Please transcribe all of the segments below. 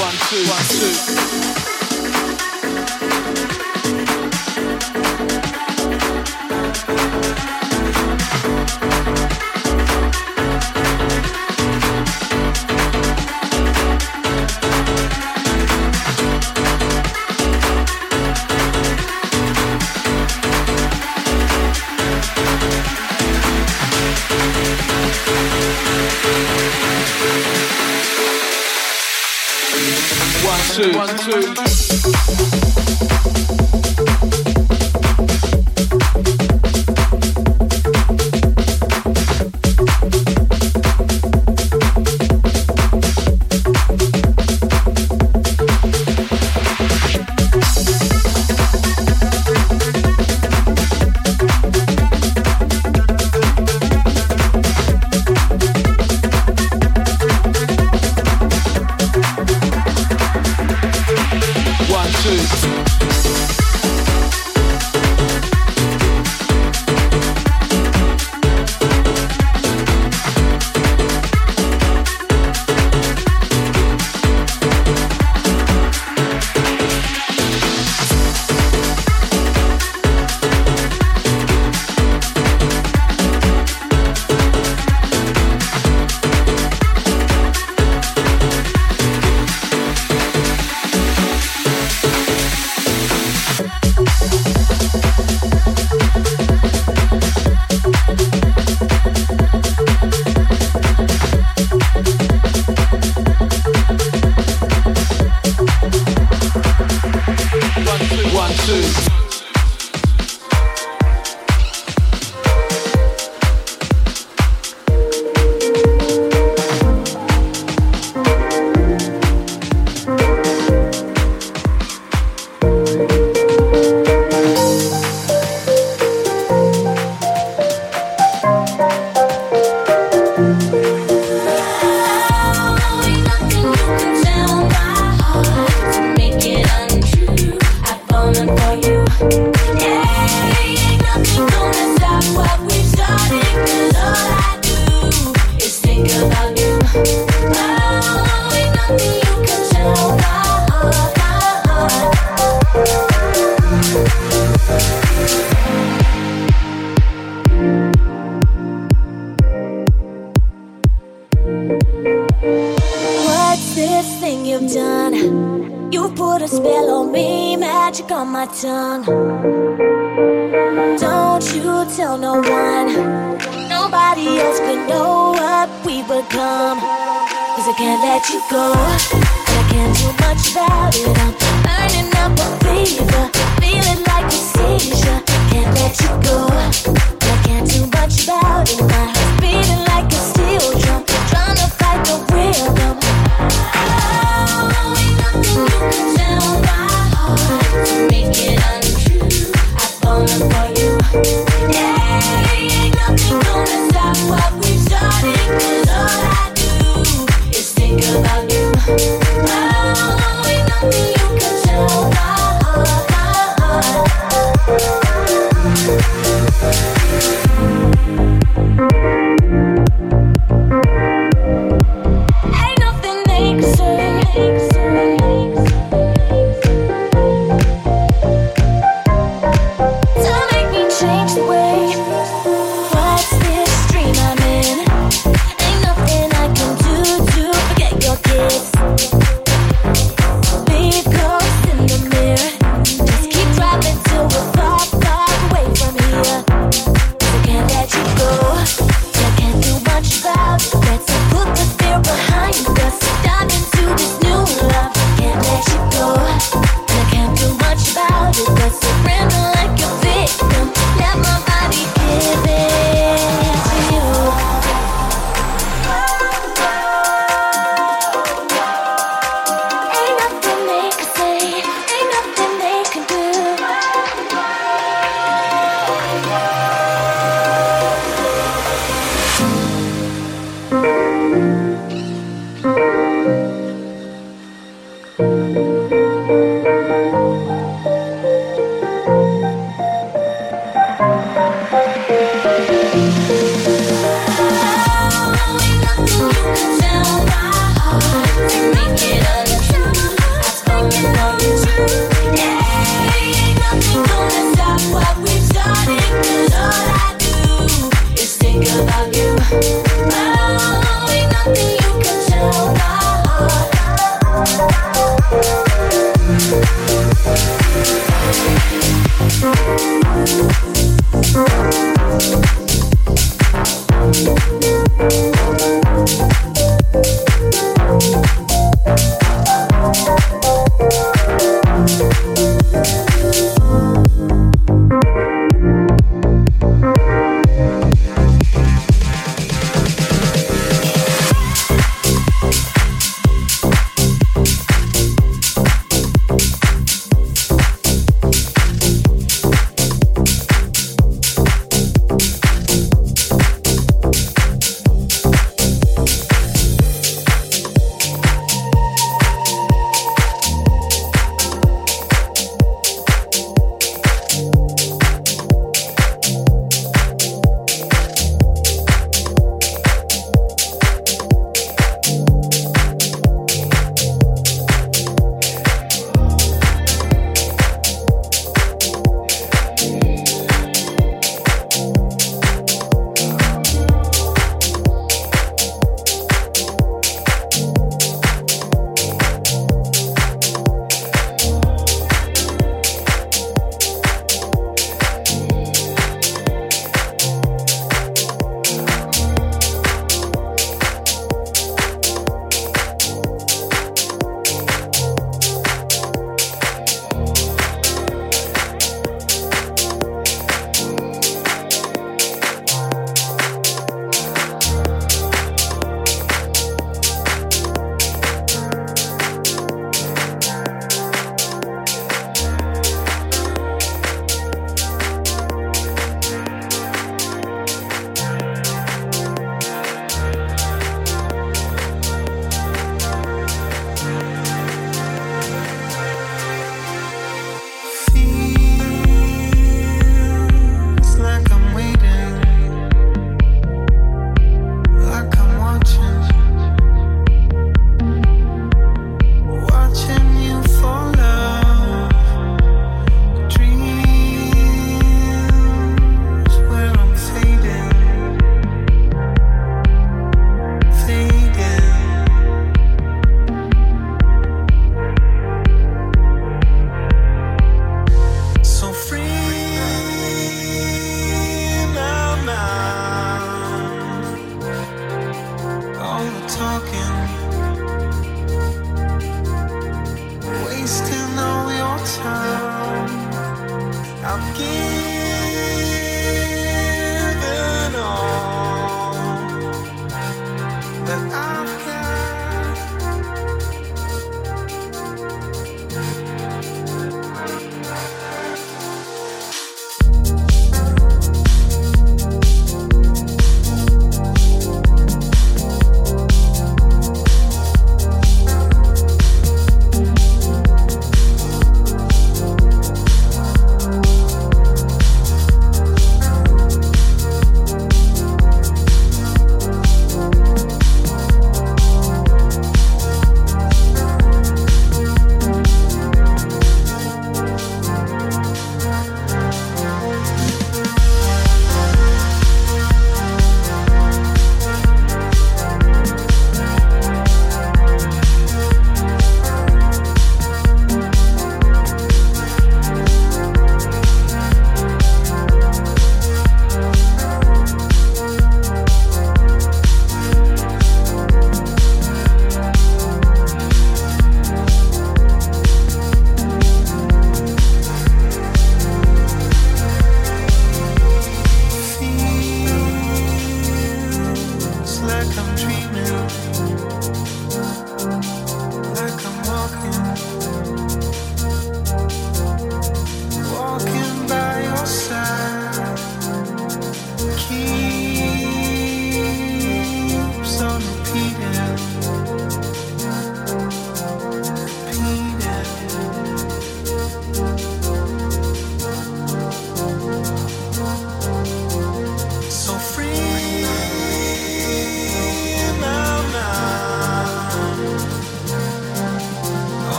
One, two, one, two. Two,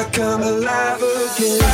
I come alive again.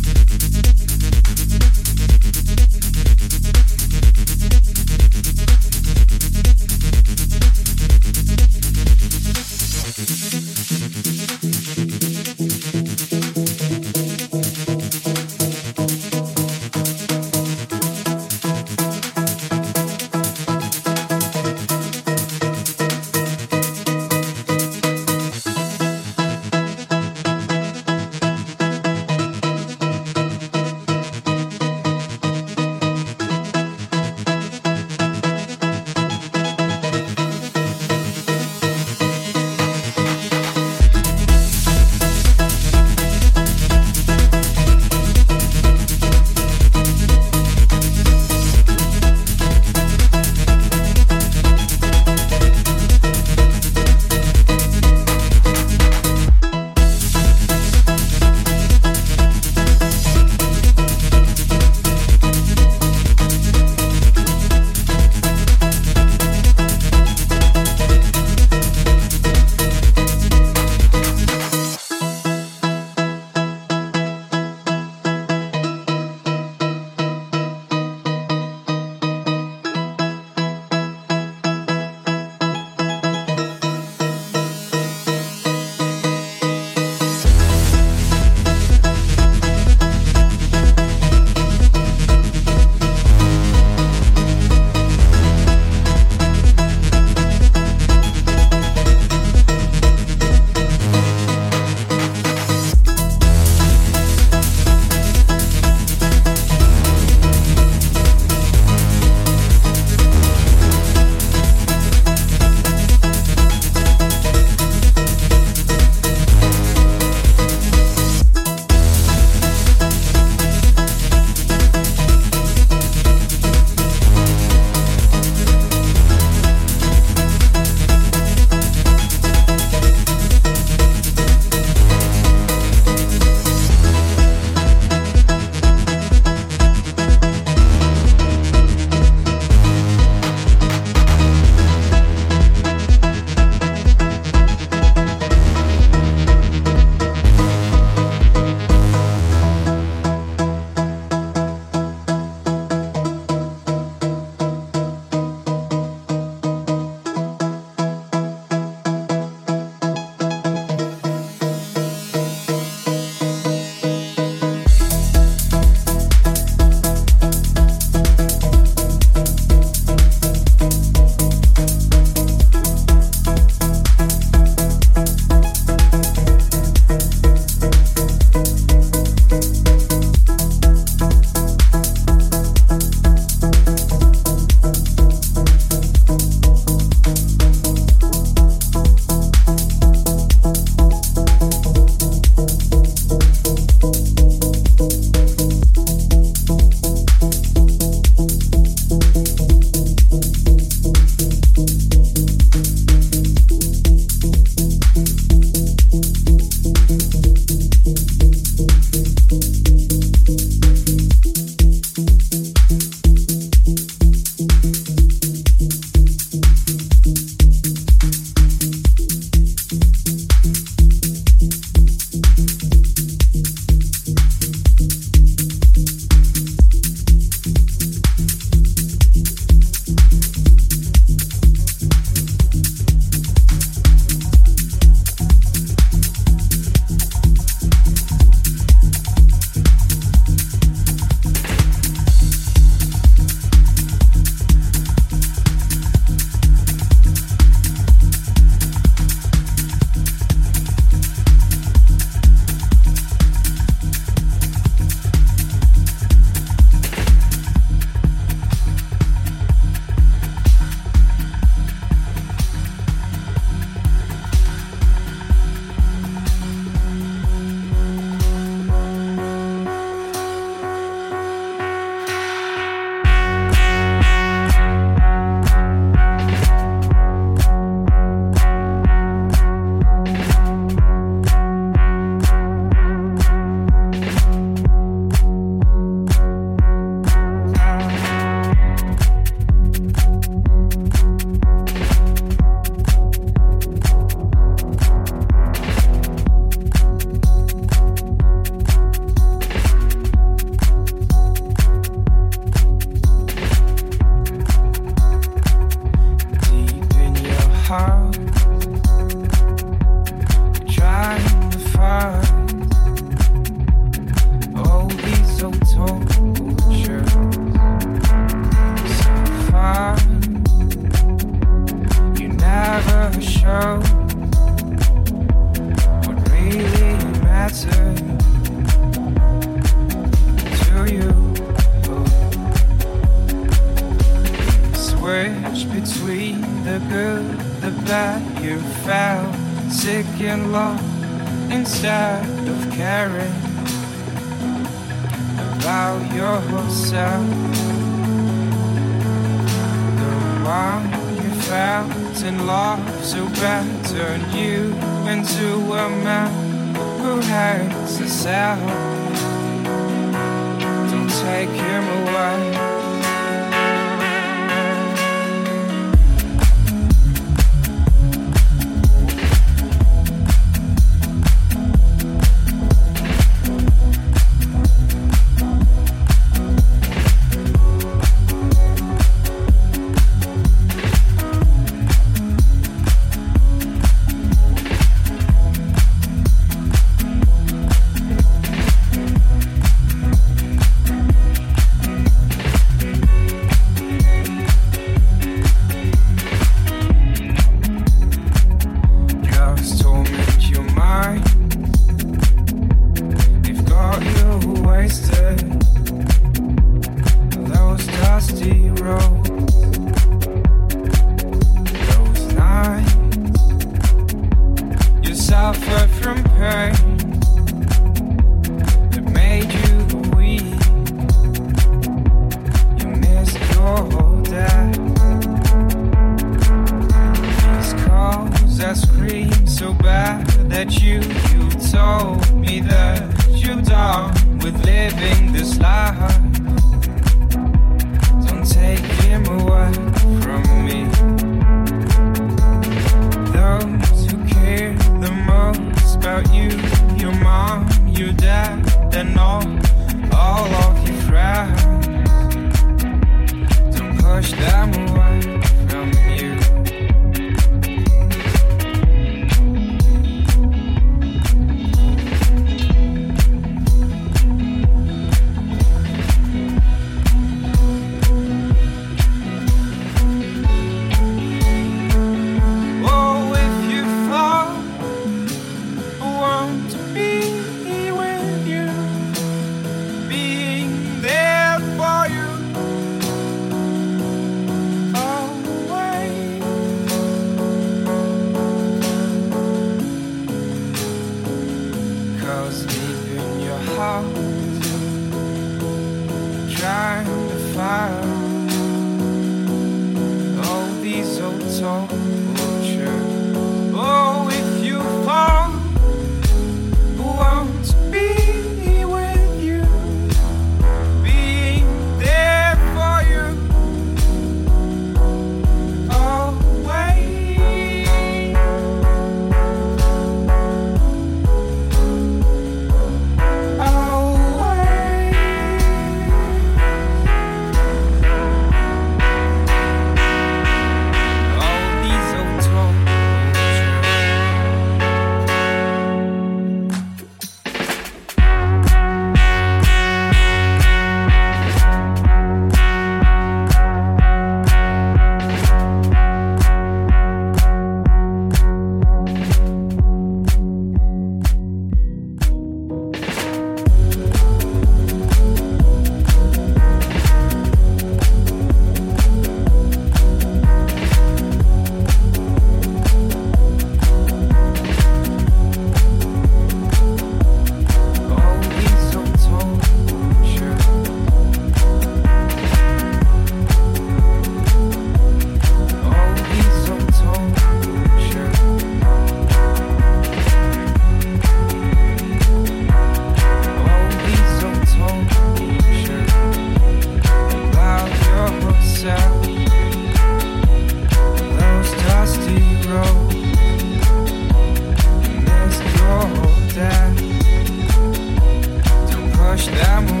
nós.